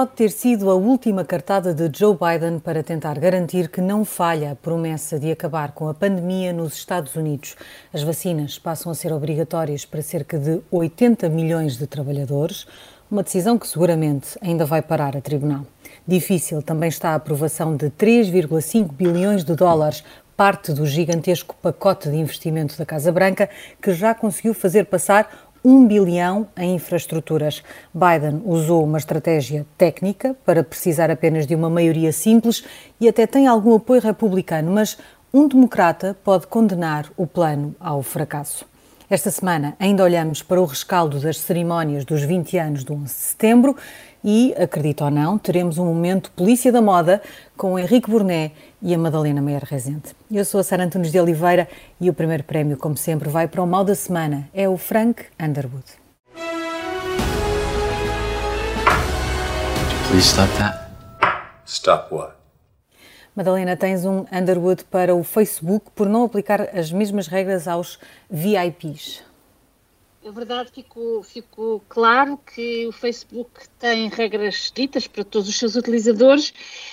pode ter sido a última cartada de Joe Biden para tentar garantir que não falha a promessa de acabar com a pandemia nos Estados Unidos. As vacinas passam a ser obrigatórias para cerca de 80 milhões de trabalhadores, uma decisão que seguramente ainda vai parar a tribunal. Difícil também está a aprovação de 3,5 bilhões de dólares parte do gigantesco pacote de investimento da Casa Branca, que já conseguiu fazer passar 1 bilhão em infraestruturas. Biden usou uma estratégia técnica para precisar apenas de uma maioria simples e até tem algum apoio republicano, mas um democrata pode condenar o plano ao fracasso. Esta semana ainda olhamos para o rescaldo das cerimónias dos 20 anos do 11 de setembro e, acredito ou não, teremos um momento Polícia da Moda com Henrique Burnet e a Madalena Meyer Rezende. Eu sou a Sara Antunes de Oliveira e o primeiro prémio, como sempre, vai para o mal da semana. É o Frank Underwood. Please stop that. Stop what? Madalena, tens um Underwood para o Facebook por não aplicar as mesmas regras aos VIPs. É verdade, ficou, ficou claro que o Facebook tem regras ditas para todos os seus utilizadores,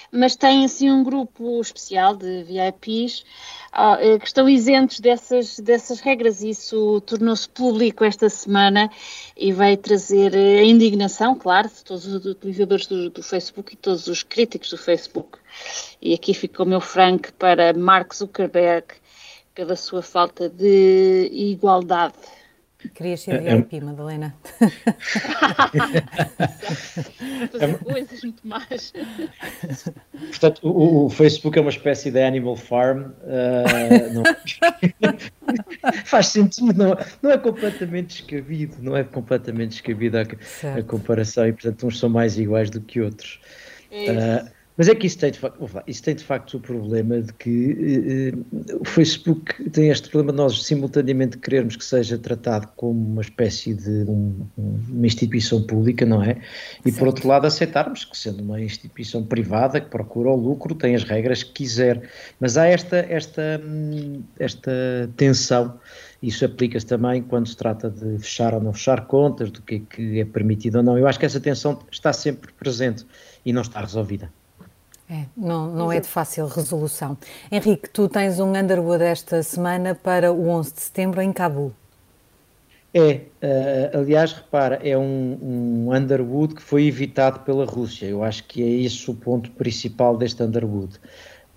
mas tem assim um grupo especial de VIPs ah, eh, que estão isentos dessas, dessas regras. Isso tornou-se público esta semana e vai trazer a indignação, claro, de todos os utilizadores do, do Facebook e todos os críticos do Facebook. E aqui fica o meu frank para Mark Zuckerberg pela sua falta de igualdade Querias ser VIP, é, é... Madalena? Fazer coisas muito mais. Portanto, o, o, Facebook é uma espécie de Animal Farm. Uh, não... Faz sentido, não, não é completamente descabido, não é completamente descabido a, a comparação e, portanto, uns são mais iguais do que outros. É uh, mas é que isso tem, de facto, isso tem de facto o problema de que uh, o Facebook tem este problema de nós simultaneamente querermos que seja tratado como uma espécie de um, uma instituição pública, não é? E certo. por outro lado aceitarmos que sendo uma instituição privada que procura o lucro tem as regras que quiser. Mas há esta, esta, esta tensão isso aplica-se também quando se trata de fechar ou não fechar contas, do que é que é permitido ou não. Eu acho que essa tensão está sempre presente e não está resolvida. É, não, não é de fácil resolução. Henrique, tu tens um Underwood esta semana para o 11 de setembro em Cabul. É, uh, aliás, repara, é um, um, Underwood que foi evitado pela Rússia. Eu acho que é esse o ponto principal deste Underwood.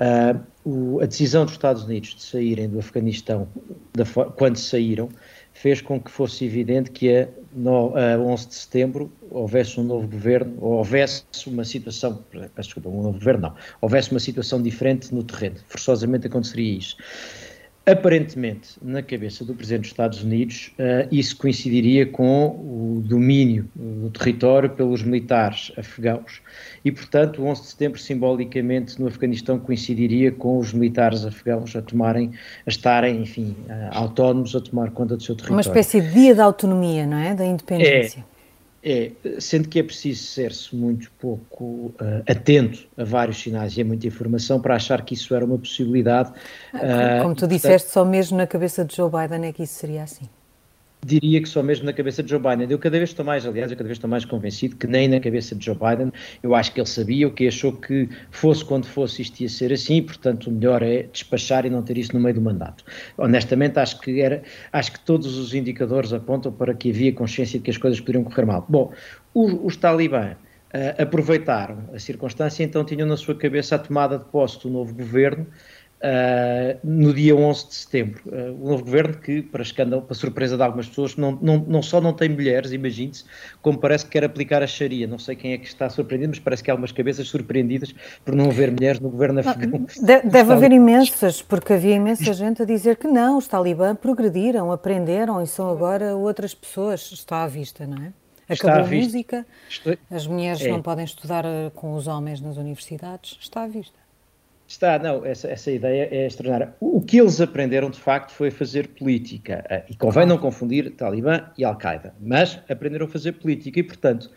Uh, o, a decisão dos Estados Unidos de saírem do Afeganistão, da, quando saíram, fez com que fosse evidente que a, no, a 11 de setembro houvesse um novo governo, ou houvesse uma situação, peço desculpa, um novo governo não, houvesse uma situação diferente no terreno, forçosamente aconteceria isso. Aparentemente, na cabeça do Presidente dos Estados Unidos, uh, isso coincidiria com o domínio do território pelos militares afegãos e, portanto, o 11 de setembro, simbolicamente, no Afeganistão, coincidiria com os militares afegãos a tomarem, a estarem, enfim, uh, autónomos a tomar conta do seu território. Uma espécie de dia da autonomia, não é? Da independência. É. É, sendo que é preciso ser-se muito pouco uh, atento a vários sinais e a muita informação para achar que isso era uma possibilidade. Uh, Como tu disseste, só mesmo na cabeça de Joe Biden é que isso seria assim diria que só mesmo na cabeça de Joe Biden. Eu cada vez estou mais, aliás, eu cada vez estou mais convencido que nem na cabeça de Joe Biden, eu acho que ele sabia o que achou que fosse quando fosse isto ia ser assim, portanto o melhor é despachar e não ter isso no meio do mandato. Honestamente, acho que era, acho que todos os indicadores apontam para que havia consciência de que as coisas poderiam correr mal. Bom, os, os talibã uh, aproveitaram a circunstância, então tinham na sua cabeça a tomada de posse do novo governo, Uh, no dia 11 de setembro. Uh, o novo governo que, para escândalo, para surpresa de algumas pessoas, não, não, não só não tem mulheres, imagine-se, como parece que quer aplicar a Sharia. Não sei quem é que está surpreendido, mas parece que há algumas cabeças surpreendidas por não haver mulheres no governo afegão. Deve, deve haver imensas, porque havia imensa gente a dizer que não, os talibã progrediram, aprenderam e são agora outras pessoas. Está à vista, não é? Acabou a música, Estou... as mulheres é. não podem estudar eh, com os homens nas universidades, está à vista. Está, não, essa, essa ideia é extraordinária. O que eles aprenderam, de facto, foi fazer política. Eh, e convém não confundir Talibã e Al-Qaeda, mas aprenderam a fazer política e, portanto,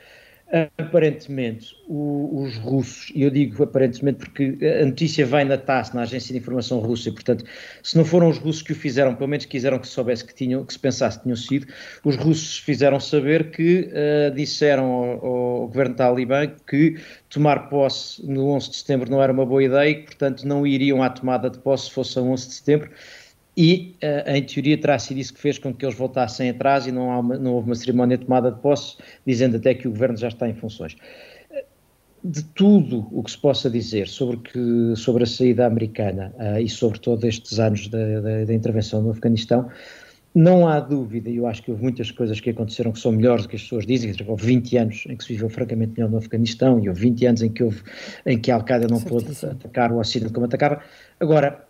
Aparentemente, o, os russos, e eu digo aparentemente porque a notícia vem na TASS, na Agência de Informação Russa, e portanto, se não foram os russos que o fizeram, pelo menos quiseram que soubesse que tinham, que se pensasse que tinham sido, os russos fizeram saber que uh, disseram ao, ao, governo talibã que tomar posse no 11 de setembro não era uma boa ideia e que, portanto, não iriam à tomada de posse se fosse a 11 de setembro e, uh, em teoria, terá sido isso que fez com que eles voltassem atrás e não, uma, não houve uma cerimónia de tomada de posse, dizendo até que o governo já está em funções. De tudo o que se possa dizer sobre, que, sobre a saída americana uh, e sobre todos estes anos da, da, da, intervenção no Afeganistão, não há dúvida, e eu acho que houve muitas coisas que aconteceram que são melhores do que as pessoas dizem, houve 20 anos em que se viveu francamente melhor no Afeganistão e houve 20 anos em que, houve, em que a Al-Qaeda não pôde atacar o Ocidente como atacava. Agora,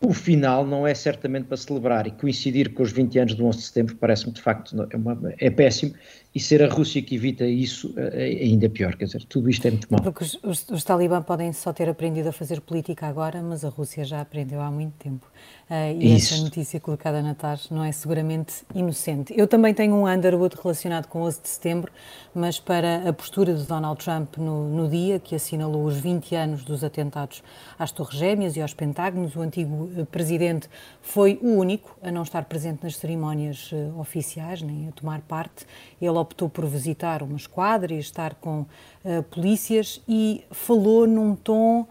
o final não é certamente para celebrar e coincidir com os 20 anos do 11 de setembro parece-me de facto é, uma, é, péssimo e ser a Rússia que evita isso é, é ainda pior, quer dizer, tudo isto é muito mal. Porque os, os, os talibã podem só ter aprendido a fazer política agora, mas a Rússia já aprendeu há muito tempo. Uh, e Isso. essa notícia colocada na TAS não é seguramente inocente. Eu também tenho um Underwood relacionado com 11 de setembro, mas para a postura de Donald Trump no, no dia que assinalou os 20 anos dos atentados às Torres Gêmeas e aos Pentágonos, o antigo eh, presidente foi o único a não estar presente nas cerimónias uh, oficiais, nem a tomar parte. Ele optou por visitar uma esquadra e estar com uh, polícias e falou num tom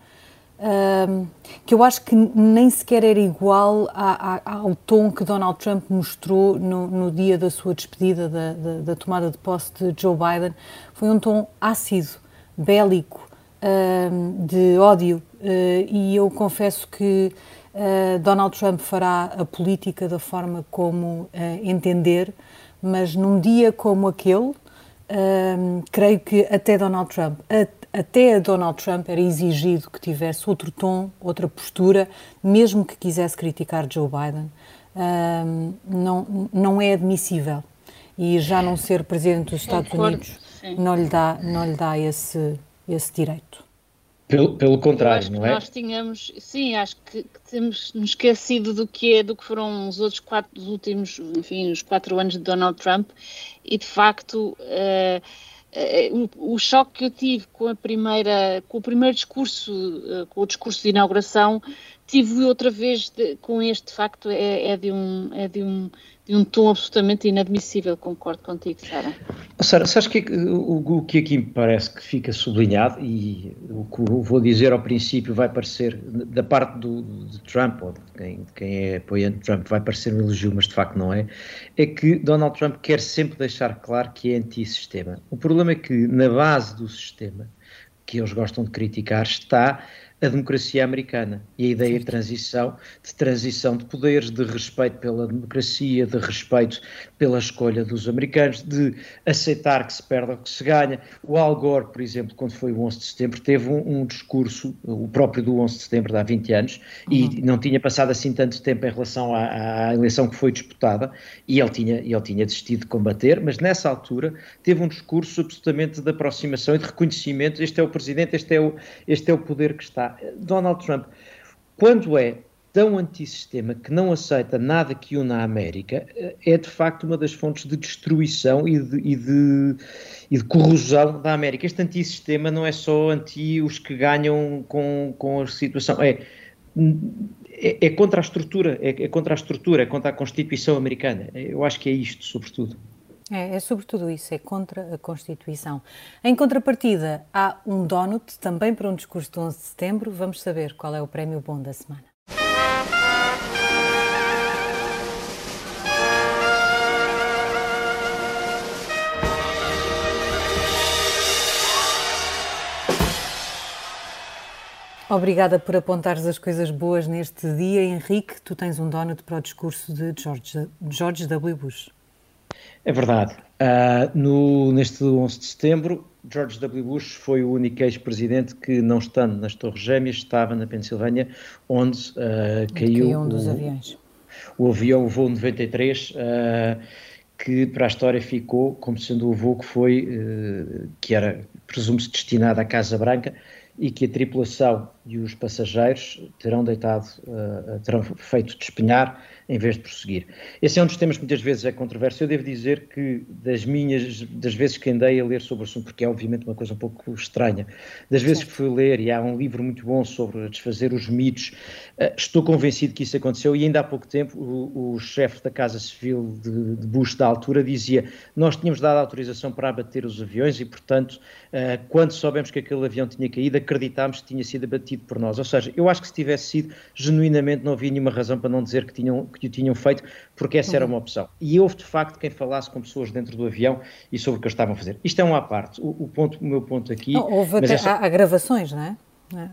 que eu acho que nem sequer era igual a, a, ao tom que Donald Trump mostrou no, no dia da sua despedida, da, da, da, tomada de posse de Joe Biden. Foi um tom ácido, bélico, de ódio. E eu confesso que uh, Donald Trump fará a política da forma como uh, entender, mas num dia como aquele, creio que até Donald Trump, até a Donald Trump era exigido que tivesse outro tom, outra postura, mesmo que quisesse criticar Joe Biden. Um, não, não é admissível. E já não ser presidente dos Estados Unidos não lhe dá, não lhe dá esse, esse direito. Pelo, pelo contrário, não é? Nós tínhamos, sim, acho que, que, temos nos esquecido do que é, do que foram os outros quatro, os últimos, enfim, os quatro anos de Donald Trump e de facto. Uh, eh, o, o, choque que eu tive com a primeira, com o primeiro discurso, eh, com o discurso de inauguração, tive outra vez de, com este facto é, é, de um é de um de um tom absolutamente inadmissível, concordo contigo, Sara. Sara, sabes que o, o, que aqui me parece que fica sublinhado, e o que vou dizer ao princípio vai parecer, da parte do, de Trump, ou de quem, de quem é apoiante de Trump, vai parecer um elogio, mas de facto não é, é que Donald Trump quer sempre deixar claro que é anti-sistema. O problema é que na base do sistema, que eles gostam de criticar, está a democracia americana e a ideia de transição, de transição de poderes, de respeito pela democracia, de respeito pela escolha dos americanos, de aceitar que se perde ou que se ganha. O Al Gore, por exemplo, quando foi o 11 de setembro, teve um, um discurso, o próprio do 11 de setembro, de há 20 anos, uhum. e não tinha passado assim tanto tempo em relação à, à, eleição que foi disputada, e ele tinha, ele tinha desistido de combater, mas nessa altura teve um discurso absolutamente de aproximação e de reconhecimento, este é o presidente, este é o, este é o poder que está Donald Trump, quando é tão antissistema que não aceita nada que una a América, eh, é de facto uma das fontes de destruição e de, e de, e de corrosão da América. Este antissistema não é só anti os que ganham com, com a situação, é, é, é contra a estrutura, é, é contra a estrutura, é contra a Constituição americana. Eu acho que é isto, sobretudo. É, é sobretudo isso, é contra a Constituição. Em contrapartida, há um donut também para um discurso de 11 de setembro. Vamos saber qual é o prémio bom da semana. Obrigada por apontares as coisas boas neste dia. Henrique, tu tens um donut para o discurso de George, George W. Bush. É verdade. Uh, no, neste 11 de setembro, George W. Bush foi o único ex-presidente que, não estando nas Torres Gêmeas, estava na Pensilvânia, onde uh, caiu um dos o, aviões. o avião, o voo 93, uh, que para a história ficou como sendo o voo que foi, que era, presume-se, destinado à Casa Branca, e que a tripulação e os passageiros terão deitado, terão feito despenhar em vez de prosseguir. Esse é um dos temas que muitas vezes é controverso. Eu devo dizer que das minhas, das vezes que andei a ler sobre o assunto, porque é obviamente uma coisa um pouco estranha, das vezes Sim. que fui ler, e há um livro muito bom sobre desfazer os mitos, uh, estou convencido que isso aconteceu e ainda há pouco tempo o, o chefe da Casa Civil de, de, Bush da altura dizia nós tínhamos dado autorização para abater os aviões e, portanto, uh, quando soubemos que aquele avião tinha caído, acreditámos que tinha sido abatido por nós. Ou seja, eu acho que se tivesse sido genuinamente não havia nenhuma razão para não dizer que tinham que o tinham feito, porque essa era uhum. uma opção. E houve de facto quem falasse com pessoas dentro do avião e sobre o que eles estavam a fazer. Isto é um à parte. O, o, ponto, o meu ponto aqui. Não, houve até, essa... há, há, gravações, não é?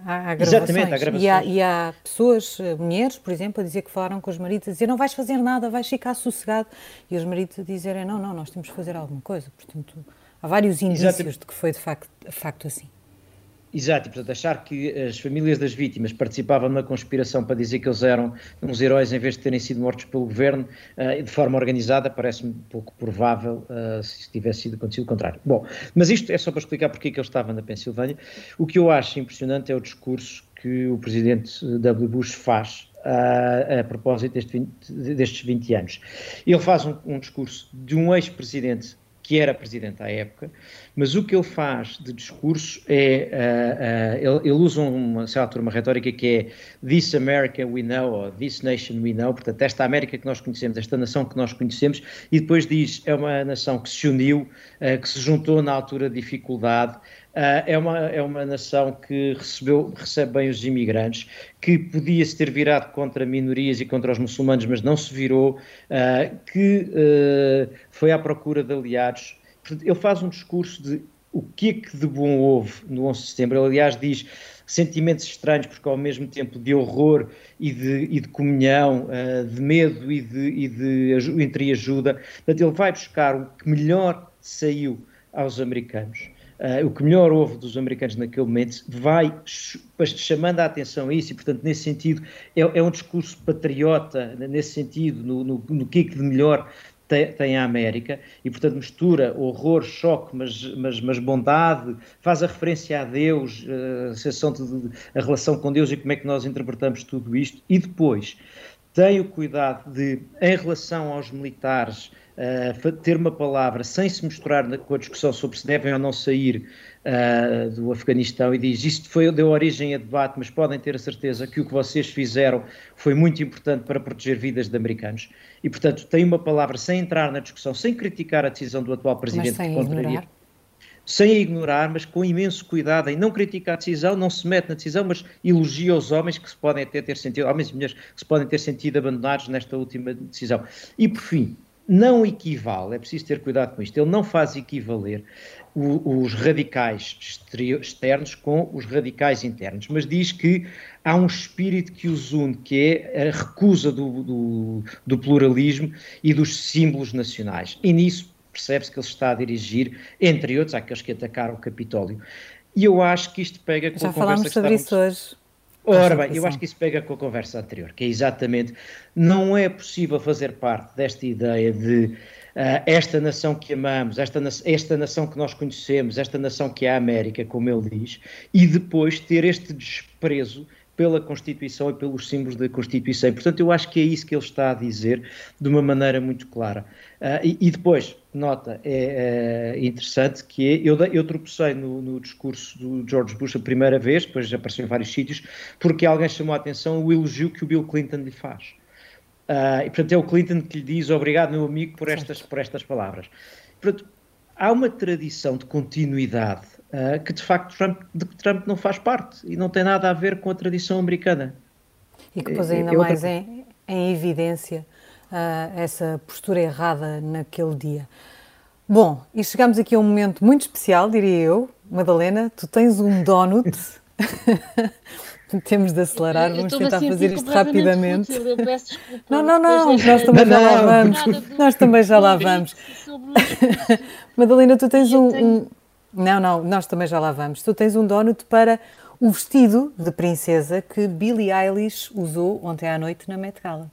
Há, há Exatamente, há gravações. E há, e há, pessoas, eh, mulheres, por exemplo, a dizer que falaram com os maridos, a dizer não vais fazer nada, vais ficar sossegado. E os maridos a dizerem não, não, nós temos que fazer alguma coisa. Portanto, há vários indícios Exatamente. de que foi de facto, de facto assim. Exato, e portanto achar que as famílias das vítimas participavam na conspiração para dizer que eles eram uns heróis em vez de terem sido mortos pelo governo uh, de forma organizada parece-me pouco provável uh, se tivesse sido acontecido o contrário. Bom, mas isto é só para explicar porque é que ele estava na Pensilvânia. O que eu acho impressionante é o discurso que o presidente W. Bush faz uh, a propósito deste 20, destes 20 anos. Ele faz um, um discurso de um ex-presidente que era presidente à época, mas o que ele faz de discurso é, uh, uh, ele, ele, usa uma, certa uma retórica que é This America we know, ou This Nation we know, portanto, esta América que nós conhecemos, esta nação que nós conhecemos, e depois diz, é uma nação que se uniu, uh, que se juntou na altura de dificuldade, é, uma, é uma nação que recebeu, recebe bem os imigrantes, que podia-se ter virado contra minorias e contra os muçulmanos, mas não se virou, uh, que uh, foi à procura de aliados. Ele faz um discurso de o que é que de bom houve no 11 de setembro. Ele, aliás, diz sentimentos estranhos, porque ao mesmo tempo de horror e de, e de comunhão, de medo e de, e de entreajuda. Portanto, ele vai buscar o que melhor saiu aos americanos uh, o que melhor houve dos americanos naquele momento, vai chamando a atenção a isso, e portanto, nesse sentido, é, é um discurso patriota, nesse sentido, no, que é que de melhor tem, tem, a América, e portanto mistura horror, choque, mas, mas, mas bondade, faz a referência a Deus, a, sensação de, de, a relação com Deus e como é que nós interpretamos tudo isto, e depois tem o cuidado de, em relação aos militares, uh, ter uma palavra sem se misturar na, com a discussão sobre se devem ou não sair uh, do Afeganistão e diz isto foi, deu origem a debate, mas podem ter a certeza que o que vocês fizeram foi muito importante para proteger vidas de americanos. E, portanto, tem uma palavra sem entrar na discussão, sem criticar a decisão do atual presidente que contraria sem a ignorar, mas com imenso cuidado em não criticar a decisão, não se mete na decisão, mas elogia os homens que se podem até ter sentido, homens e mulheres que se podem ter sentido abandonados nesta última decisão. E por fim, não equivale, é preciso ter cuidado com isto, ele não faz equivaler o, os radicais externos com os radicais internos, mas diz que há um espírito que os une, que é a recusa do, do, do pluralismo e dos símbolos nacionais. E nisso percebe-se que ele está a dirigir, entre outros, àqueles que atacaram o Capitólio. E eu acho que isto pega com Já a conversa que sobre isso hoje. Ora bem, eu acho que isso pega com a conversa anterior, que é exatamente, não é possível fazer parte desta ideia de uh, esta nação que amamos, esta, esta nação que nós conhecemos, esta nação que é a América, como ele diz, e depois ter este desprezo pela Constituição e pelos símbolos da Constituição. Portanto, eu acho que é isso que ele está a dizer de uma maneira muito clara. Uh, e, e, depois, nota, é, é interessante que é, eu, eu tropecei no, no, discurso do George Bush a primeira vez, depois já apareceu em vários sítios, porque alguém chamou a atenção o elogio que o Bill Clinton lhe faz. Uh, e, portanto, é o Clinton que lhe diz obrigado, meu amigo, por estas, por estas palavras. Portanto, há uma tradição de continuidade uh, que de facto Trump, de que Trump não faz parte e não tem nada a ver com a tradição americana. E que pôs é, ainda é mais outra... em, em, evidência uh, essa postura errada naquele dia. Bom, e chegamos aqui a um momento muito especial, diria eu. Madalena, tu tens um donut. Temos de acelerar, vamos tentar fazer isto rapidamente. não, não, não, nós também já lá vamos. Nós também já lá vamos. Madalena, tu tens um, um, não, não, nós também já lá vamos. Tu tens um donut para o vestido de princesa que Billie Eilish usou ontem à noite na Met Gala.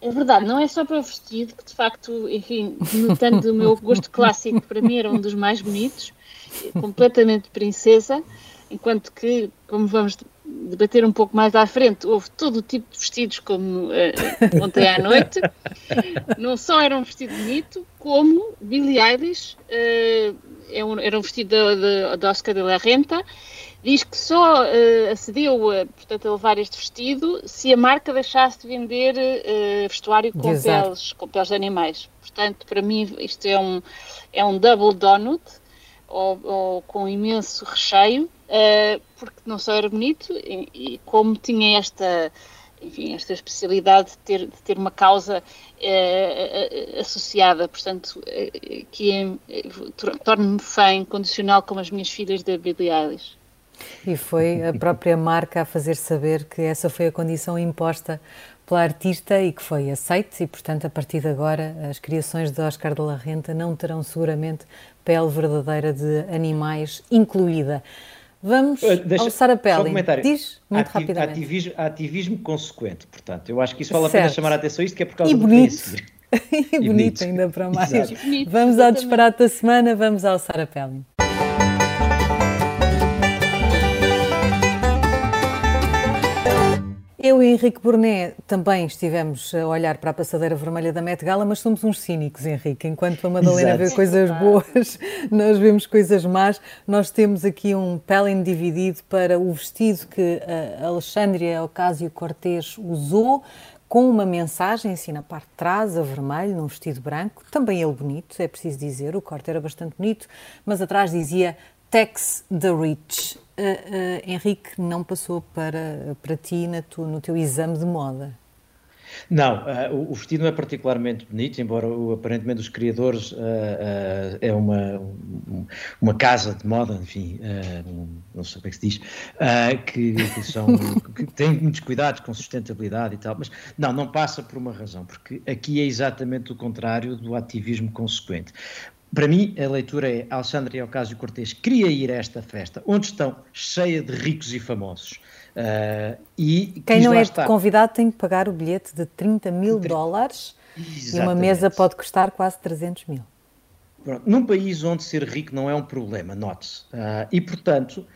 É verdade, não é só para o vestido, que de facto, enfim, notando o meu gosto clássico, para mim era um dos mais bonitos, completamente princesa, enquanto que, como vamos debater um pouco mais à frente, houve todo o tipo de vestidos como uh, ontem à noite. Não só era um vestido bonito, como Billie Eilish uh, era um vestido da Oscar de la Renta. Diz que só uh, acedeu portanto, a levar este vestido se a marca deixasse de vender vestuário com peles, com peles de animais. Portanto, para mim, isto é um, é um double donut ou, ou com imenso recheio, uh, porque não só era bonito, e, e, como tinha esta, enfim, esta especialidade de ter, de ter uma causa uh, associada, portanto, uh, que é, torna-me fã incondicional como as minhas filhas da Billie Eilish. E foi a própria marca a fazer saber que essa foi a condição imposta pela artista e que foi aceite e, portanto, a partir de agora as criações de Oscar de la Renta não terão seguramente pele verdadeira de animais incluída. Vamos Deixa, ao Sara Pelling. Diz muito Ativ, rapidamente. Ativismo, ativismo consequente, portanto. Eu acho que isso vale a pena chamar a atenção isto, que é por causa e do bonito. e, e bonito, bonito ainda para mais. Vamos ao disparate da semana, vamos ao Sara Eu e Henrique Burnet também estivemos a olhar para a passadeira vermelha da Met Gala, mas somos uns cínicos, Henrique. Enquanto a Madalena Exato. vê coisas boas, nós vemos coisas más. Nós temos aqui um pelin dividido para o vestido que a Alexandria Ocasio-Cortez usou, com uma mensagem assim na parte de trás, a vermelho, num vestido branco, também ele bonito, é preciso dizer, o corte era bastante bonito, mas atrás dizia Tax the Rich. Uh, uh, Henrique, não passou para, para ti tu, no teu exame de moda? Não, uh, o vestido não é particularmente bonito, embora o, aparentemente os criadores uh, uh, é uma, uma casa de moda, enfim, não sei como é que se diz, que, que, são, que têm muitos cuidados com sustentabilidade e tal, mas não, não passa por uma razão, porque aqui é exatamente o contrário do ativismo consequente. Para mim, a leitura é Alexandre Ocasio Cortez queria ir a esta festa, onde estão cheia de ricos e famosos. Uh, e Quem não é estar. convidado tem que pagar o bilhete de 30 mil dólares Exatamente. e uma mesa pode custar quase 300 mil. Pronto, num país onde ser rico não é um problema, note-se. Uh, e, portanto,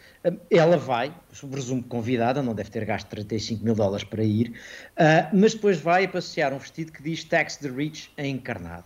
ela vai, presumo convidada, não deve ter gasto 35 mil dólares para ir, uh, mas depois vai passear um vestido que diz Tax the Rich encarnado.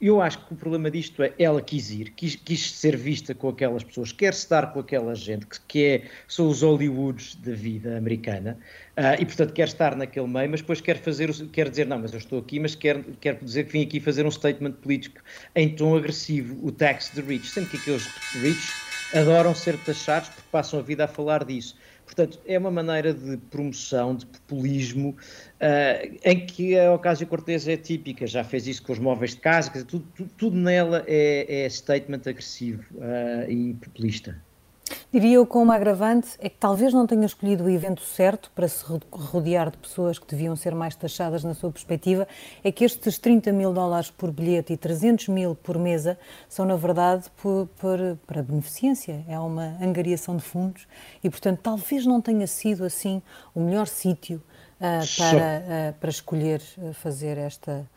Eu acho que o problema disto é ela quis ir, quis, quis ser vista com aquelas pessoas, quer estar com aquela gente que, que é, são os Hollywoods da vida americana, uh, e portanto quer estar naquele meio, mas depois quer fazer, quer dizer, não, mas eu estou aqui, mas quer, quer dizer que vim aqui fazer um statement político em tom agressivo, o tax the rich, sendo que aqueles rich adoram ser taxados porque passam a vida a falar disso. Portanto, é uma maneira de promoção, de populismo, uh, em que a Ocasio Cortez é típica, já fez isso com os móveis de casa, dizer, tudo, tudo, tudo, nela é, é statement agressivo uh, e populista. Diria eu com uma agravante é que talvez não tenha escolhido o evento certo para se rodear de pessoas que deviam ser mais taxadas na sua perspectiva, é que estes 30 mil dólares por bilhete e 300 mil por mesa são, na verdade, por, por, para beneficência, é uma angariação de fundos e, portanto, talvez não tenha sido assim o melhor sítio uh, para, uh, para escolher uh, fazer esta,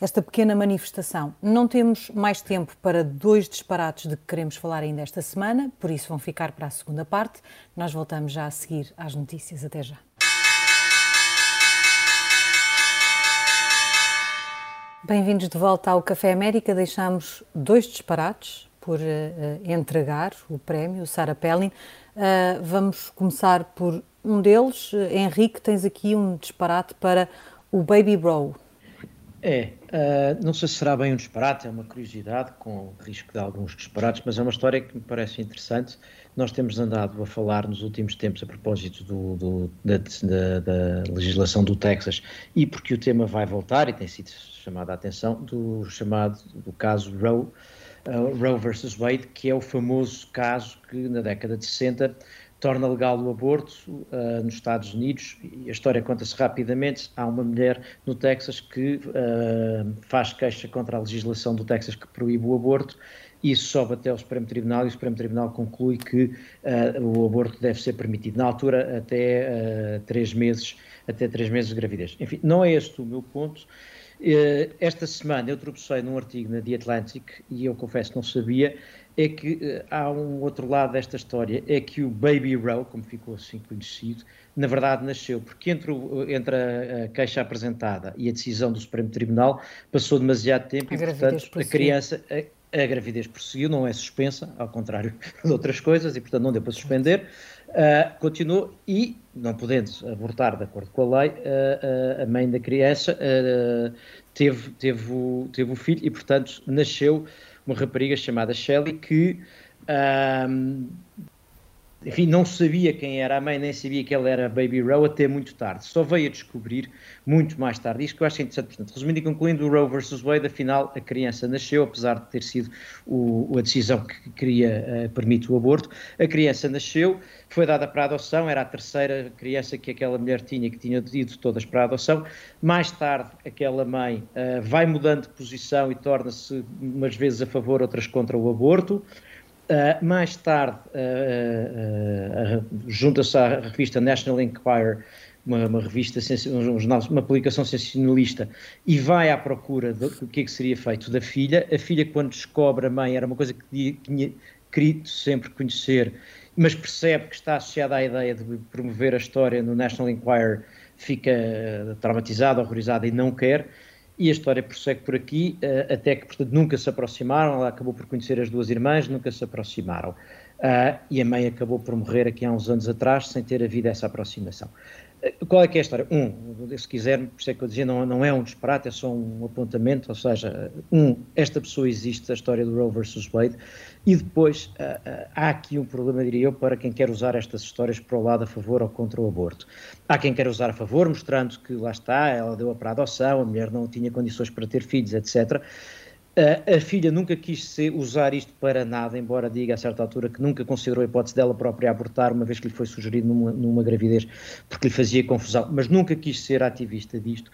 esta pequena manifestação. Não temos mais tempo para dois disparates de que queremos falar ainda esta semana, por isso vão ficar para a segunda parte. Nós voltamos já a seguir às notícias. Até já. Bem-vindos de volta ao Café América. Deixamos dois disparates por uh, entregar o prémio, Sara Pellin. Uh, vamos começar por um deles. Uh, Henrique, tens aqui um disparate para o Baby Bro. É, uh, não sei se será bem um disparate, é uma curiosidade, com risco de alguns disparates, mas é uma história que me parece interessante. Nós temos andado a falar nos últimos tempos a propósito do, do, da, da, da, legislação do Texas e porque o tema vai voltar e tem sido chamada a atenção do chamado do caso Roe, uh, Roe versus Wade, que é o famoso caso que na década de 60 torna legal o aborto uh, nos Estados Unidos. E a história conta-se rapidamente. Há uma mulher no Texas que uh, faz queixa contra a legislação do Texas que proíbe o aborto. Isso sobe até ao Supremo Tribunal e o Supremo Tribunal conclui que uh, o aborto deve ser permitido. Na altura, até três meses, até três meses de gravidez. Enfim, não é este o meu ponto. Esta semana eu tropecei num artigo na The Atlantic e eu confesso que não sabia é que uh, há um outro lado desta história, é que o Baby Row, como ficou assim conhecido, na verdade nasceu porque entre, o, entre a, a, queixa apresentada e a decisão do Supremo Tribunal passou demasiado tempo a e, portanto, a criança, a, a, gravidez prosseguiu, não é suspensa, ao contrário de outras coisas, e portanto não deu para suspender, uh, continuou e, não podendo abortar de acordo com a lei, uh, uh, a mãe da criança teve, teve, o, teve o filho e, portanto, nasceu uma rapariga chamada Shelley que enfim, não sabia quem era a mãe, nem sabia que ela era Baby Row até muito tarde. Só veio a descobrir muito mais tarde. Isto que eu acho interessante. Portanto, resumindo e concluindo, o Roe versus Wade, afinal, a criança nasceu, apesar de ter sido o, a decisão que queria uh, permite o aborto. A criança nasceu, foi dada para adoção, era a terceira criança que aquela mulher tinha, que tinha ido todas para adoção. Mais tarde, aquela mãe uh, vai mudando de posição e torna-se umas vezes a favor, outras contra o aborto. Uh, mais tarde, uh, uh, junta-se à revista National Enquirer, uma, uma revista, um jornal, uma publicação sensacionalista, e vai à procura do, que é que seria feito da filha. A filha, quando descobre a mãe, era uma coisa que tinha querido sempre conhecer, mas percebe que está associada à ideia de promover a história no National Enquirer, fica traumatizada, horrorizada e não quer e a história prossegue por aqui, uh, até que, portanto, nunca se aproximaram. Ela acabou por conhecer as duas irmãs, nunca se aproximaram. Uh, e a mãe acabou por morrer aqui há uns anos atrás, sem ter havido essa aproximação. Qual é que é a história? Um, se quiser, por isso é que eu dizia, não, não é um disparate, é só um apontamento, ou seja, um, esta pessoa existe, a história do Roe versus Wade, e depois uh, uh, há aqui um problema, diria eu, para quem quer usar estas histórias para o lado a favor ou contra o aborto. Há quem quer usar a favor, mostrando que lá está, ela deu-a para a adoção, a mulher não tinha condições para ter filhos, etc., a filha nunca quis ser, usar isto para nada, embora diga a certa altura que nunca considerou a hipótese dela própria abortar, uma vez que lhe foi sugerido numa, numa gravidez, porque lhe fazia confusão, mas nunca quis ser ativista disto.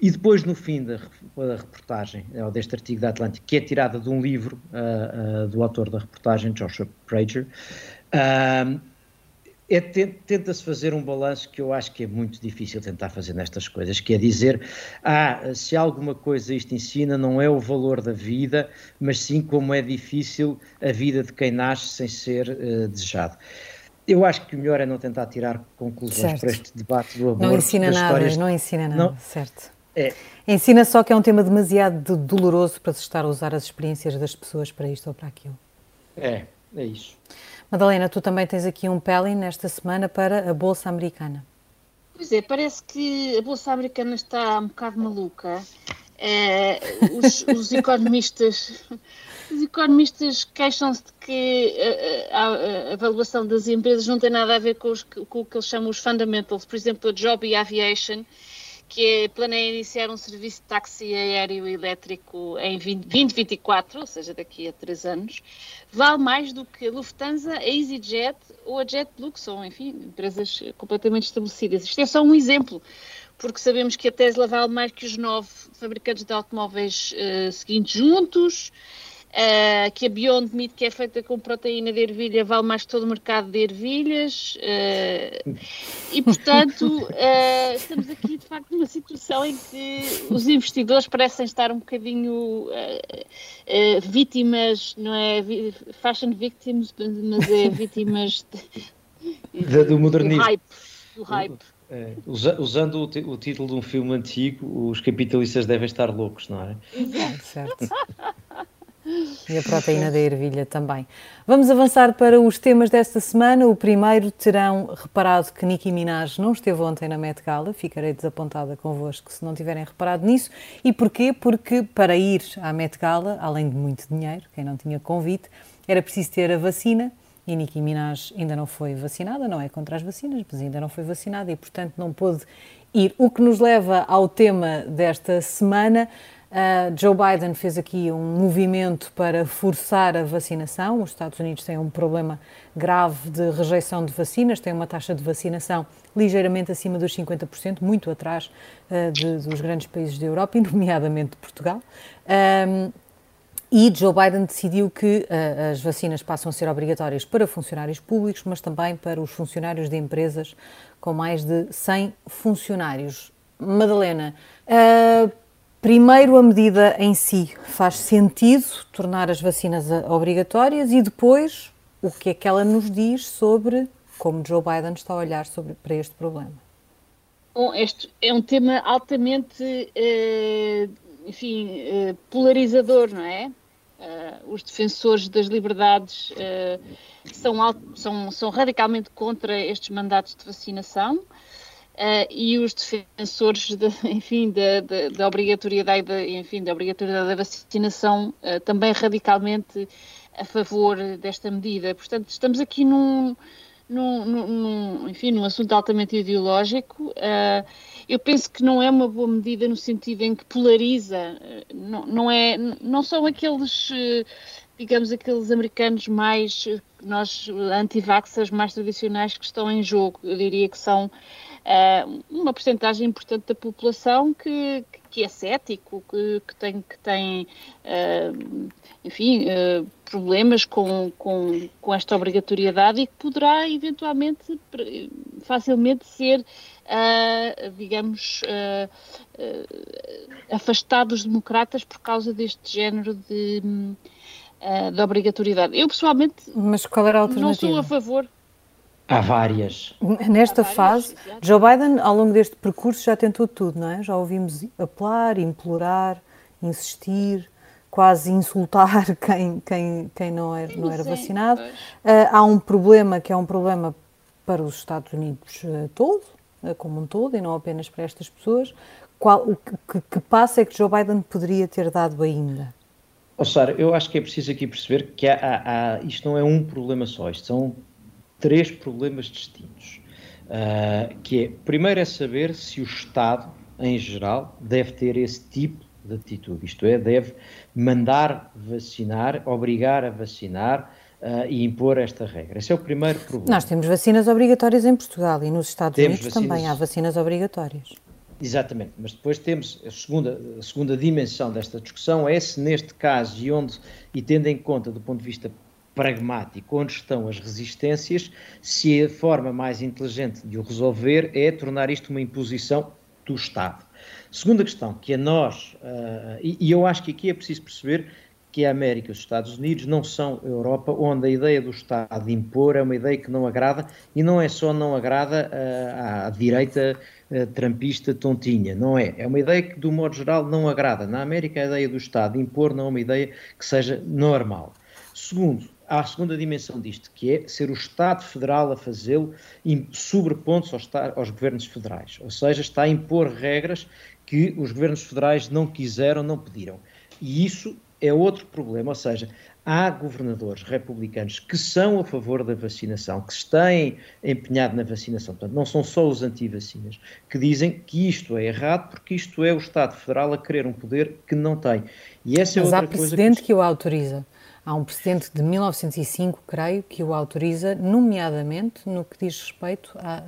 E depois, no fim da, da reportagem, ou deste artigo da Atlântica, que é tirada de um livro uh, uh, do autor da reportagem, Joshua Prager, uh, é, tenta-se fazer um balanço que eu acho que é muito difícil tentar fazer nestas coisas, que é dizer, ah, se alguma coisa isto ensina, não é o valor da vida, mas sim como é difícil a vida de quem nasce sem ser uh, desejado. Eu acho que o melhor é não tentar tirar conclusões certo. para este debate do aborto. Não ensina nada, histórias... não ensina nada, não, certo. É. Ensina só que é um tema demasiado doloroso para se estar a usar as experiências das pessoas para isto ou para aquilo. É, é isso. Madalena, tu também tens aqui um pelling nesta semana para a Bolsa Americana. Pois é, parece que a Bolsa Americana está um bocado maluca. É, os, os, economistas os economistas queixam-se de que a, a, a, avaliação das empresas não tem nada a ver com, os, com o que eles chamam os fundamentals, por exemplo, a Job e Aviation, que é, planeia iniciar um serviço de táxi aéreo elétrico em 20, 2024, ou seja, daqui a três anos, vale mais do que a Lufthansa, a EasyJet ou a JetBlue, que são, enfim, empresas completamente estabelecidas. Isto é só um exemplo, porque sabemos que a Tesla vale mais que os nove fabricantes de automóveis uh, seguintes juntos, Uh, que a Beyond Meat, que é feita com proteína de ervilha, vale mais que todo o mercado de ervilhas. Uh, e, portanto, uh, estamos aqui, de facto, numa situação em que os investidores parecem estar um bocadinho vítimas, não é fashion victims, mas é vítimas de, do modernismo. Do hype. Do hype. É, usando o, o, título de um filme antigo, os capitalistas devem estar loucos, não é? Exato. certo. E a proteína da ervilha também. Vamos avançar para os temas desta semana. O primeiro terão reparado que Nicki Minaj não esteve ontem na Met Gala. Ficarei desapontada convosco se não tiverem reparado nisso. E porquê? Porque para ir à Met Gala, além de muito dinheiro, quem não tinha convite, era preciso ter a vacina. E Nicki Minaj ainda não foi vacinada, não é contra as vacinas, mas ainda não foi vacinada e, portanto, não pôde ir. O que nos leva ao tema desta semana. Uh, Joe Biden fez aqui um movimento para forçar a vacinação. Os Estados Unidos têm um problema grave de rejeição de vacinas, têm uma taxa de vacinação ligeiramente acima dos 50%, muito atrás uh, de, dos grandes países da Europa, e nomeadamente de Portugal. Um, e Joe Biden decidiu que uh, as vacinas passam a ser obrigatórias para funcionários públicos, mas também para os funcionários de empresas com mais de 100 funcionários. Madalena, uh, Primeiro, a medida em si. Faz sentido tornar as vacinas obrigatórias e depois, o que é que ela nos diz sobre como Joe Biden está a olhar sobre, para este problema? Bom, este é um tema altamente, eh, enfim, eh, polarizador, não é? Os defensores das liberdades são, são, são, radicalmente contra estes mandatos de vacinação uh, e os defensores, de, enfim, da, da, da obrigatoriedade, enfim, da obrigatoriedade da vacinação também radicalmente a favor desta medida. Portanto, estamos aqui num, num, num enfim, num assunto altamente ideológico eu penso que não é uma boa medida no sentido em que polariza, não, não, é, não são aqueles, digamos, aqueles americanos mais, nós anti-vaxxers mais tradicionais que estão em jogo. Eu diria que são uh, uma porcentagem importante da população que, que é cético, que, que tem, que tem uh, enfim, uh, problemas com, com, com esta obrigatoriedade e que poderá eventualmente facilmente ser uh, digamos, afastado dos democratas por causa deste género de, de obrigatoriedade. Eu, pessoalmente, Mas qual era a alternativa? não sou a favor. Há várias. Nesta Há várias, fase, exatamente. Joe Biden, ao longo deste percurso, já tentou tudo, não é? Já ouvimos apelar, implorar, insistir, quase insultar quem, quem, quem não era, não era vacinado. Uh, há um problema que é um problema para os Estados Unidos uh, todo, uh, como um todo, e não apenas para estas pessoas. Qual, o que, que passo é que Joe Biden poderia ter dado ainda? Oh, Sara, eu acho que é preciso aqui perceber que há, há, há, isto não é um problema só, isto são três problemas distintos. que é, primeiro é saber se o Estado, em geral, deve ter esse tipo de atitude, isto é, deve mandar vacinar, obrigar a vacinar uh, e impor esta regra. Esse é o primeiro problema. Nós temos vacinas obrigatórias em Portugal e nos Estados temos Unidos vacinas... também há vacinas obrigatórias. Exatamente, mas depois temos a segunda, a segunda dimensão desta discussão é se neste caso e onde, e tendo em conta do ponto de vista pragmático, onde estão as resistências, se a forma mais inteligente de o resolver é tornar isto uma imposição do Estado. Segunda questão, que a nós, uh, e, e, eu acho que aqui é preciso perceber que a América e os Estados Unidos não são a Europa, onde a ideia do Estado de impor é uma ideia que não agrada, e não é só não agrada uh, à direita uh, trampista tontinha, não é. É uma ideia que, do modo geral, não agrada. Na América, a ideia do Estado de impor não é uma ideia que seja normal. Segundo, há a segunda dimensão disto, que é ser o Estado Federal a fazê-lo sobrepondo-se aos, aos, governos federais. Ou seja, está a impor regras que os governos federais não quiseram, não pediram. E isso é outro problema, ou seja, há governadores republicanos que são a favor da vacinação, que se têm empenhado na vacinação, portanto, não são só os anti-vacinas, que dizem que isto é errado porque isto é o Estado Federal a querer um poder que não tem. E essa é Mas outra há precedente que... que o autoriza. Há um precedente de 1905, creio, que o autoriza, nomeadamente no que diz respeito à,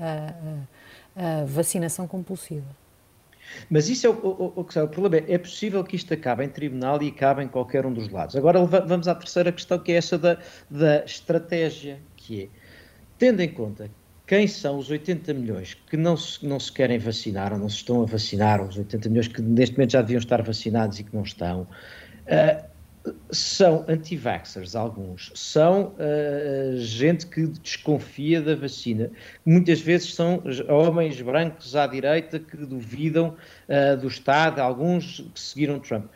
à, à vacinação compulsiva. Mas isso é o, o, o, o, problema. É, é possível que isto acabe em tribunal e acabe em qualquer um dos lados. Agora vamos à terceira questão, que é essa da, da estratégia, que é, tendo em conta quem são os 80 milhões que não se, não se querem vacinar ou não se estão a vacinar, os 80 milhões que neste momento já deviam estar vacinados e que não estão, uh, são anti-vaxxers, alguns. São uh, gente que desconfia da vacina. Muitas vezes são homens brancos à direita que duvidam uh, do Estado, alguns que seguiram Trump.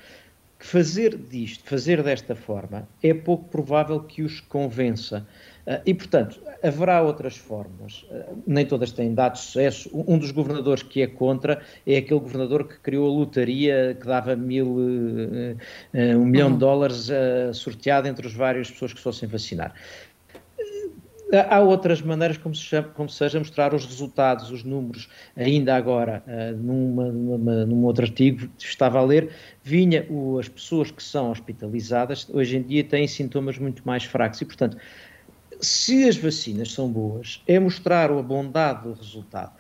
Fazer disto, fazer desta forma, é pouco provável que os convença. Uh, e, portanto, haverá outras formas. Uh, nem todas têm dado sucesso. Um dos governadores que é contra é aquele governador que criou a lotaria que dava mil, uh, um milhão uhum. de dólares sorteado entre as várias pessoas que fossem vacinar. Há outras maneiras, como, se chama, como seja, mostrar os resultados, os números. Ainda agora, numa, numa, num outro artigo, estava a ler, vinha o, as pessoas que são hospitalizadas, hoje em dia têm sintomas muito mais fracos. E, portanto, se as vacinas são boas, é mostrar a bondade do resultado.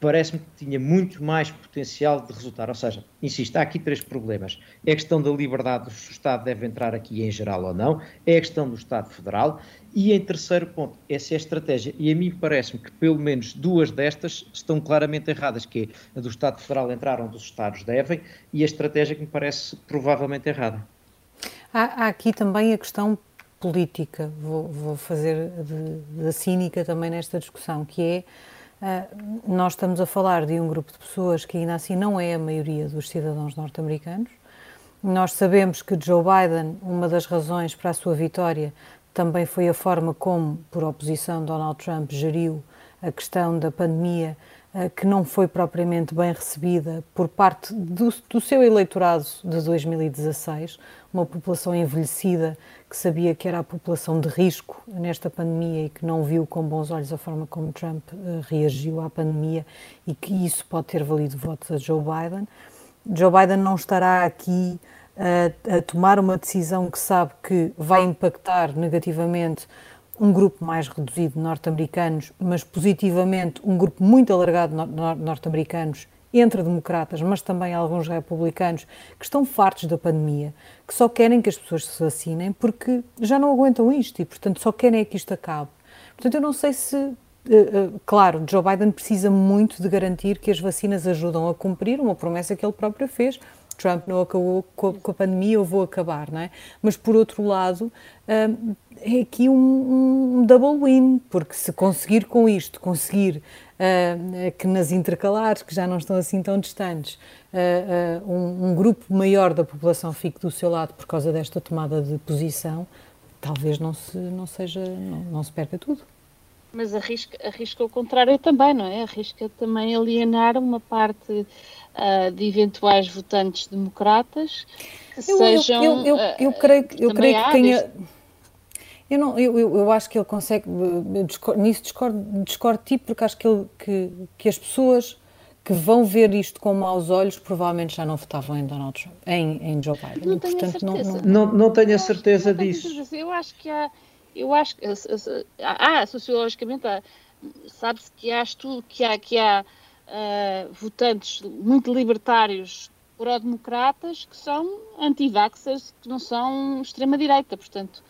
parece-me que tinha muito mais potencial de resultar. Ou seja, insisto, há aqui três problemas. É a questão da liberdade, se o Estado deve entrar aqui em geral ou não, é a questão do Estado Federal e, em terceiro ponto, essa é a estratégia. E a mim parece-me que pelo menos duas destas estão claramente erradas, que é a do Estado Federal entrar onde os Estados devem e a estratégia que me parece provavelmente errada. Há, há aqui também a questão política, vou, vou fazer da cínica também nesta discussão, que é Uh, nós estamos a falar de um grupo de pessoas que ainda assim não é a maioria dos cidadãos norte-americanos. Nós sabemos que Joe Biden, uma das razões para a sua vitória, também foi a forma como, por oposição, Donald Trump geriu a questão da pandemia, que não foi propriamente bem recebida por parte do, do seu eleitorado de 2016, uma população envelhecida que sabia que era a população de risco nesta pandemia e que não viu com bons olhos a forma como Trump uh, reagiu à pandemia e que isso pode ter valido votos a Joe Biden. Joe Biden não estará aqui uh, a tomar uma decisão que sabe que vai impactar negativamente um grupo mais reduzido de norte-americanos, mas positivamente um grupo muito alargado de norte-americanos entre democratas, mas também alguns republicanos que estão fartos da pandemia, que só querem que as pessoas se vacinem porque já não aguentam isto e, portanto, só querem que isto acabe. Portanto, eu não sei se. Uh, uh, claro, Joe Biden precisa muito de garantir que as vacinas ajudam a cumprir uma promessa que ele próprio fez. Trump não acabou com a, pandemia, eu vou acabar, não é? Mas, por outro lado, uh, é aqui um, um double win, porque se conseguir com isto, conseguir uh, que nas intercalares, que já não estão assim tão distantes, uh, uh, um, um, grupo maior da população fique do seu lado por causa desta tomada de posição, talvez não se, não seja, não, não se perca tudo. Mas arrisca, arrisca o contrário também, não é? Arrisca também alienar uma parte de eventuais votantes democratas que eu, sejam. Eu, eu, eu, eu creio, eu creio que quem. Eu, não, eu, eu, eu, acho que ele consegue, discordo, nisso discordo, discordo de ti, porque acho que, ele, que, que as pessoas que vão ver isto com maus olhos provavelmente já não votavam em Donald Trump, em, em Joe Biden. Não, e, tenho portanto, não, não, não, não tenho a certeza disso. Eu acho que há, eu acho que há, sociologicamente, sabe-se que há estudo, que há, que há uh, votantes muito libertários pró-democratas que são anti-vaxxers, que não são extrema-direita, portanto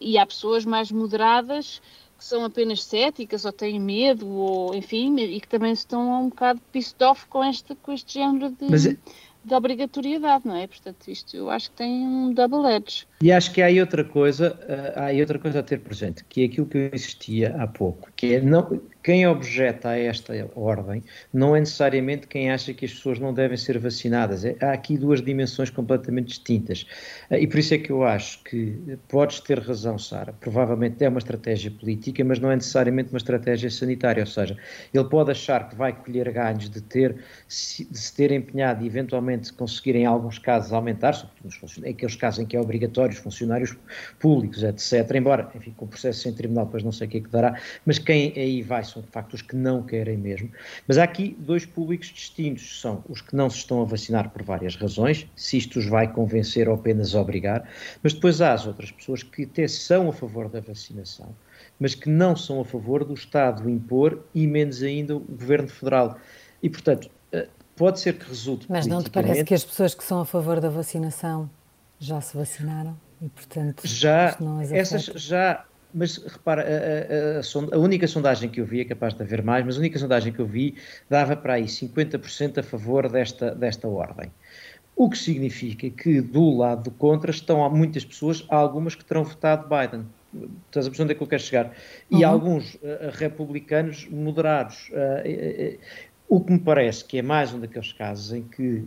e há pessoas mais moderadas que são apenas céticas ou têm medo, ou enfim, e que também estão um bocado pissed off com este, com este género de, Mas, é de obrigatoriedade, não é? Portanto, isto eu acho que tem um double edge. E acho que há aí outra coisa, uh, há aí outra coisa a ter presente, que é aquilo que eu insistia há pouco, que é não, quem objeta a esta ordem não é necessariamente quem acha que as pessoas não devem ser vacinadas. É, há aqui duas dimensões completamente distintas. Uh, e por isso é que eu acho que podes ter razão, Sara. Provavelmente é uma estratégia política, mas não é necessariamente uma estratégia sanitária. Ou seja, ele pode achar que vai colher ganhos de, ter, de se ter empenhado e eventualmente conseguir, em alguns casos, aumentar, sobretudo nos aqueles casos em que é obrigatório os funcionários públicos, etc. Embora, enfim, com o processo em tribunal, depois não sei o que é que dará, mas quem aí vai são de facto os que não querem mesmo. Mas há aqui dois públicos distintos: são os que não se estão a vacinar por várias razões, se isto os vai convencer ou apenas obrigar, mas depois há as outras pessoas que até são a favor da vacinação, mas que não são a favor do Estado impor e menos ainda o Governo Federal. E, portanto, eh, pode ser que resulte. Mas não te parece que as pesas que são a favor da vacinação já se vacinaram e, portanto, já, essas já, mas repara, a, a, a, a, única sondagem que eu vi, é capaz de haver mais, mas a única sondagem que eu vi dava para aí 50% a favor desta, desta ordem. O que significa que do lado do contra estão há muitas pessoas, há algumas que terão votado Biden. Estás a perceber onde é que eu quero chegar? E uhum. alguns uh, republicanos moderados. Uh, uh, o que me parece que é mais um daqueles casos em que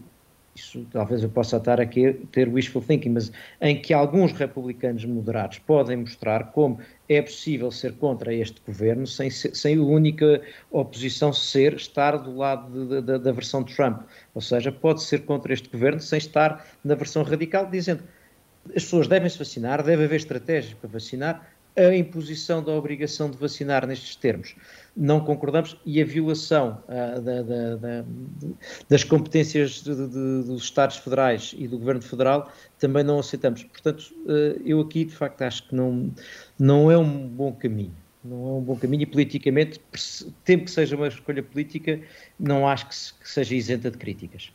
isso talvez eu possa estar aqui a ter wishful thinking, mas em que alguns republicanos moderados podem mostrar como é possível ser contra este governo sem, sem a única oposição ser estar do lado de, de, da versão de Trump. Ou seja, pode ser contra este governo sem estar na versão radical, dizendo as pessoas devem se vacinar, deve haver estratégias para vacinar, a imposição da obrigação de vacinar nestes termos não concordamos e a violação uh, da, da, da, das competências de, de, dos Estados federais e do Governo Federal também não aceitamos. Portanto, uh, eu aqui de facto acho que não, não é um bom caminho. Não é um bom caminho e politicamente, tempo que seja uma escolha política, não acho que, se, que seja isenta de críticas.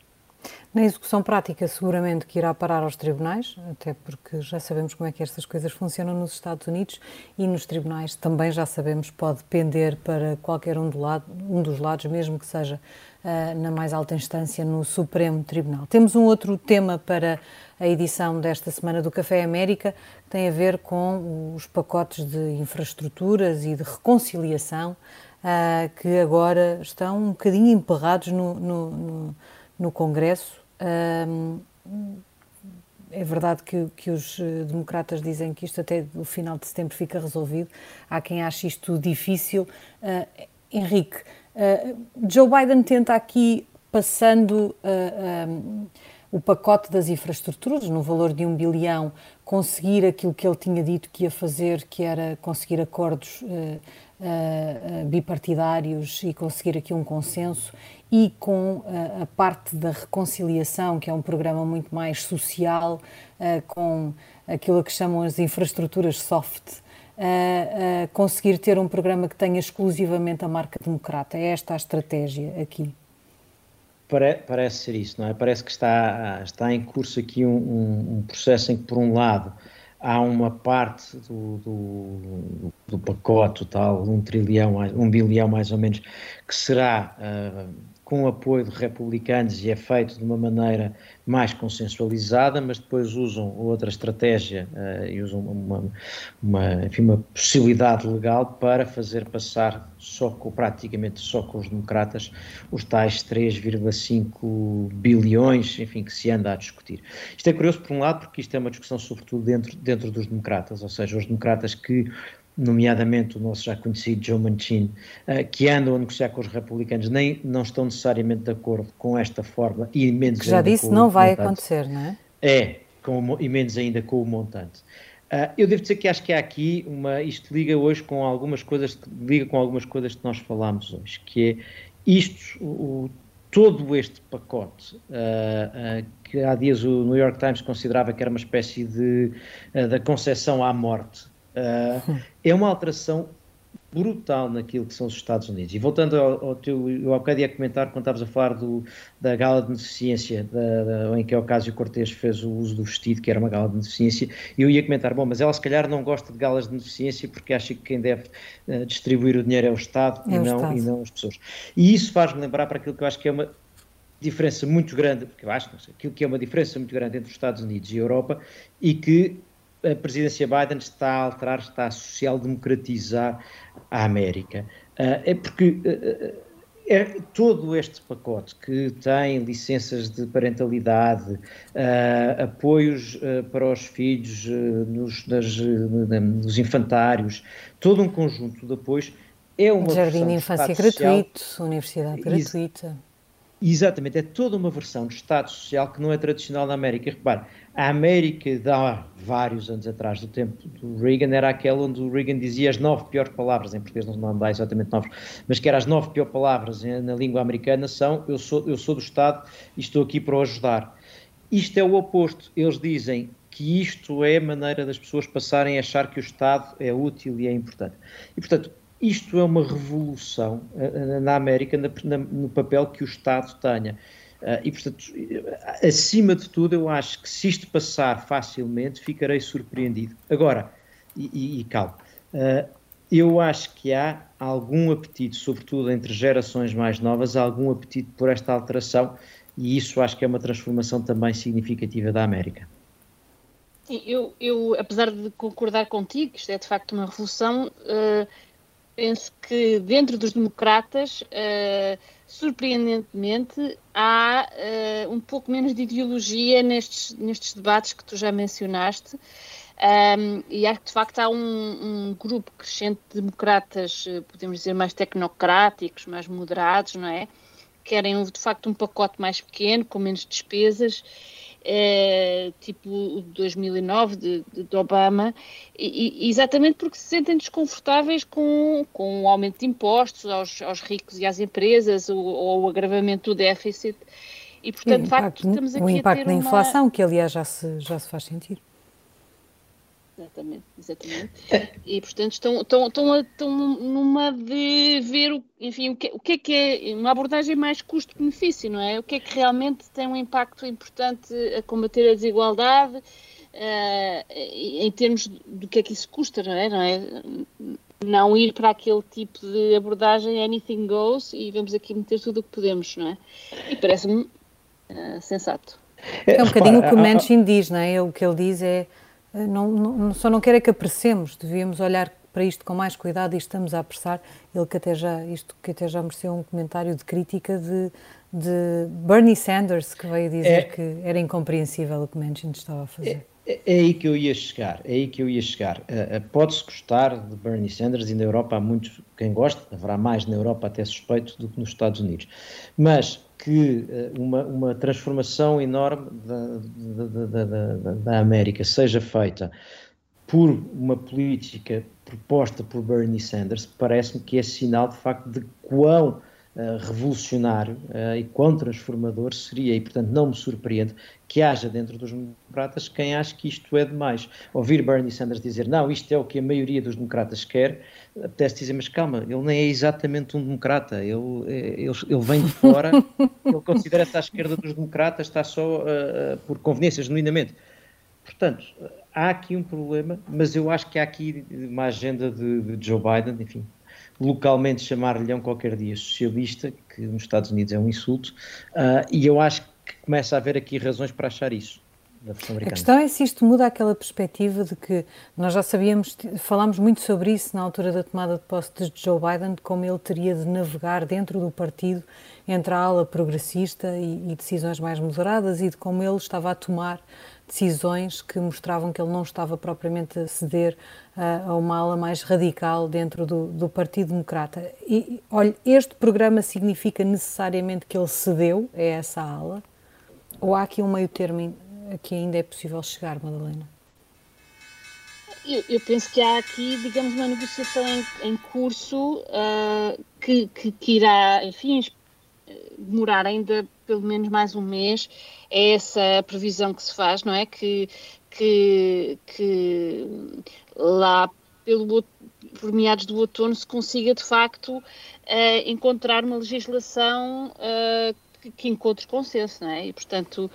Na execução prática, seguramente que irá parar aos tribunais, até porque já sabemos como é que estas coisas funcionam nos Estados Unidos e nos tribunais também já sabemos pode pender para qualquer um, do lado, um dos lados, mesmo que seja uh, na mais alta instância no Supremo Tribunal. Temos um outro tema para a edição desta semana do Café América, que tem a ver com os pacotes de infraestruturas e de reconciliação uh, que agora estão um bocadinho emperrados no, no, no, no Congresso é verdade que, que, os eh, democratas dizem que isto até o final de setembro fica resolvido. Há quem ache isto difícil. Uh, Henrique, uh, Joe Biden tenta aqui, passando um, o pacote das infraestruturas, no valor de um bilhão, conseguir aquilo que ele tinha dito que ia fazer, que era conseguir acordos uh, bipartidários e conseguir aqui um consenso e com a parte da reconciliação, que é um programa muito mais social, com aquilo que chamam as infraestruturas soft, conseguir ter um programa que tenha exclusivamente a marca democrata. É esta a estratégia aqui? Parece ser isso, não é? Parece que está, está em curso aqui um, um processo em que, por um lado, há uma parte do, do, do pacote tal, um trilhão, um bilhão mais ou menos, que será uh, com o apoio de republicanos e é feito de uma maneira mais consensualizada, mas depois usam outra estratégia uh, e usam uma, uma, enfim, uma possibilidade legal para fazer passar só com, praticamente só com os democratas os tais 3,5 bilhões, enfim, que se anda a discutir. Isto é curioso por um lado porque isto é uma discussão sobretudo dentro, dentro dos democratas, ou seja, os democratas que nomeadamente o nosso já conhecido Joe Manchin, uh, que andam a negociar com os republicanos, nem não estão necessariamente de acordo com esta forma e menos que já disse não vai montante. acontecer, não é? É, com, e menos ainda com o montante. Uh, eu devo dizer que acho que há aqui uma, isto liga hoje com algumas coisas, liga com algumas coisas que nós falámos hoje, que é isto, o, todo este pacote, uh, uh, que há dias o New York Times considerava que era uma espécie de uh, da concessão à morte, Uh, é uma alteração brutal naquilo que são os Estados Unidos. E voltando ao, ao teu, eu há bocado ia comentar quando estavas a falar do, da gala de beneficência, da, da, em que Ocasio Cortez fez o uso do vestido, que era uma gala de beneficência, e eu ia comentar, bom, mas ela se calhar não gosta de galas de beneficência porque acha que quem deve uh, distribuir o dinheiro é o Estado, é e, o não, Estado. e não as pessoas. E isso faz-me lembrar para aquilo que eu acho que é uma diferença muito grande, porque eu acho, não sei, aquilo que é uma diferença muito grande entre os Estados Unidos e a Europa, e que a presidência Biden está a alterar, está a social-democratizar a América. Uh, é porque uh, é todo este pacote que tem licenças de parentalidade, uh, apoios para os filhos nos, nas, nos infantários, todo um conjunto de apoios, é uma Jardim de infância gratuito, social, universidade gratuita. Exatamente, é toda uma versão de Estado Social que não é tradicional na América. Repare, a América de há vários anos atrás, do tempo do Reagan, era aquela onde o Reagan dizia as nove piores palavras, em português não dá exatamente nove, mas que eram as nove piores palavras na língua americana são eu sou, eu sou do Estado e estou aqui para o ajudar. Isto é o oposto. Eles dizem que isto é a maneira das pessoas passarem a achar que o Estado é útil e é importante. E, portanto, isto é uma revolução eh, eh, na América no papel que o Estado tenha. Eh, e, portanto, acima de tudo, eu acho que se isto passar facilmente, ficarei surpreendido. Agora, e, e, calma, eu acho que há algum apetite, sobretudo entre gerações mais novas, algum apetite por esta alteração, e isso acho que é uma transformação também significativa da América. Sim, eu, eu apesar de concordar contigo, isto é de facto uma revolução. Uh penso que dentro dos democratas, uh, surpreendentemente, há uh, um pouco menos de ideologia nestes, nestes debates que tu já mencionaste. Um, e que de facto há um, um, grupo crescente de democratas, eh, podemos dizer, mais tecnocráticos, mais moderados, não é? Querem de facto um pacote mais pequeno, com menos despesas é, tipo o de 2009 de, de Obama, e, e, exatamente porque se sentem desconfortáveis com, com o aumento de impostos aos, aos ricos e às empresas, ou, ou o agravamento do déficit. E, portanto, de facto, estamos aqui o impacto a ter inflação, uma... que aliás já se, já se faz sentir. Exatamente, exatamente. E, portanto, estão, estão, estão, estão numa de ver, o, enfim, o que, o que é que é uma abordagem mais custo-benefício, não é? O que é que realmente tem um impacto importante a combater a desigualdade, uh, em termos do que é que isso custa, não é? Não, é? não ir para aquele tipo de abordagem anything goes e vamos aqui meter tudo o que podemos, não é? E parece-me uh, sensato. É um bocadinho o que o Manchin diz, não é? O que ele diz é não, não, só não quer é que apressemos, devíamos olhar para isto com mais cuidado e estamos a apressar. Ele que até já, isto que até já mereceu um comentário de crítica de, de Bernie Sanders, que veio dizer é, que era incompreensível o que Manchin estava a fazer. É, é, aí que eu ia chegar, é aí que eu ia chegar. Uh, Pode-se gostar de Bernie Sanders e na Europa há muitos quem gosta, haverá mais na Europa até suspeito do que nos Estados Unidos. Mas que eh, uma, uma transformação enorme da, da, da, da, América seja feita por uma política proposta por Bernie Sanders, parece-me que é sinal de facto de quão revolucionário uh, e quão transformador seria, e portanto não me surpreende que haja dentro dos democratas quem acha que isto é demais. Ouvir Bernie Sanders dizer não, isto é o que a maioria dos democratas quer, apetece dizer, mas calma, ele nem é exatamente um democrata, ele, ele, ele vem de fora, ele considera-se à esquerda dos democratas, está só uh, por conveniência, genuinamente. Portanto, há aqui um problema, mas eu acho que há aqui uma agenda de, de Joe Biden, enfim, localmente chamar-lhe um qualquer dia socialista, que nos Estados Unidos é um insulto, uh, e eu acho que começa a haver aqui razões para achar isso. A questão é se isto muda aquela perspectiva de que nós já sabíamos, falámos muito sobre isso na altura da tomada de posse de Joe Biden, de como ele teria de navegar dentro do partido entre a ala progressista e, e decisões mais moderadas e de como ele estava a tomar decisões que mostravam que ele não estava propriamente a ceder uh, a uma ala mais radical dentro do, do Partido Democrata. E, olha, este programa significa necessariamente que ele cedeu a essa ala? Ou há aqui um meio termo a que ainda é possível chegar, Madalena? Eu, eu, penso que há aqui, digamos, uma negociação em, em curso uh, que, que, que, irá, enfim, demorar ainda pelo menos mais um mês. É essa a previsão que se faz, não é? Que, que, que lá pelo, por meados do outono se consiga de facto uh, encontrar uma legislação uh, que, que encontre consenso, não é? E, portanto,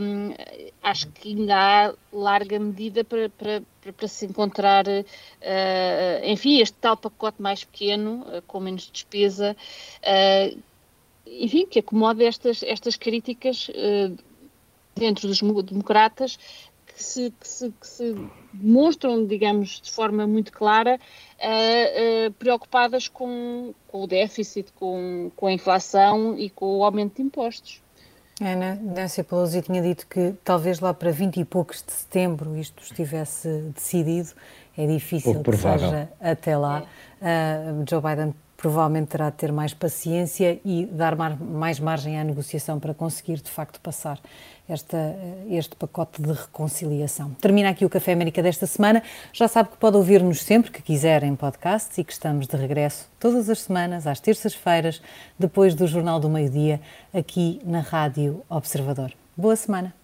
um, acho que ainda há larga medida para, para, para se encontrar, uh, enfim, este tal pacote mais pequeno, com menos despesa, enfim, que acomode estas, estas críticas dentro dos democratas que se, que se, que se demonstram, digamos, de forma muito clara, uh, uh, preocupadas com, com, o déficit, com, com a inflação e com o aumento de impostos. Ana, Nancy Pelosi tinha dito que talvez lá para 20 e poucos de setembro isto estivesse decidido. É difícil que seja até lá. Uh, Joe Biden provavelmente terá de ter mais paciência e dar mais margem à negociação para conseguir, de facto, passar esta, este pacote de reconciliação. Termina aqui o Café América desta semana. Já sabe que pode ouvir-nos sempre que quiser em podcasts e que estamos de regresso todas as semanas, às terças-feiras, depois do Jornal do Meio-Dia, aqui na Rádio Observador. Boa semana!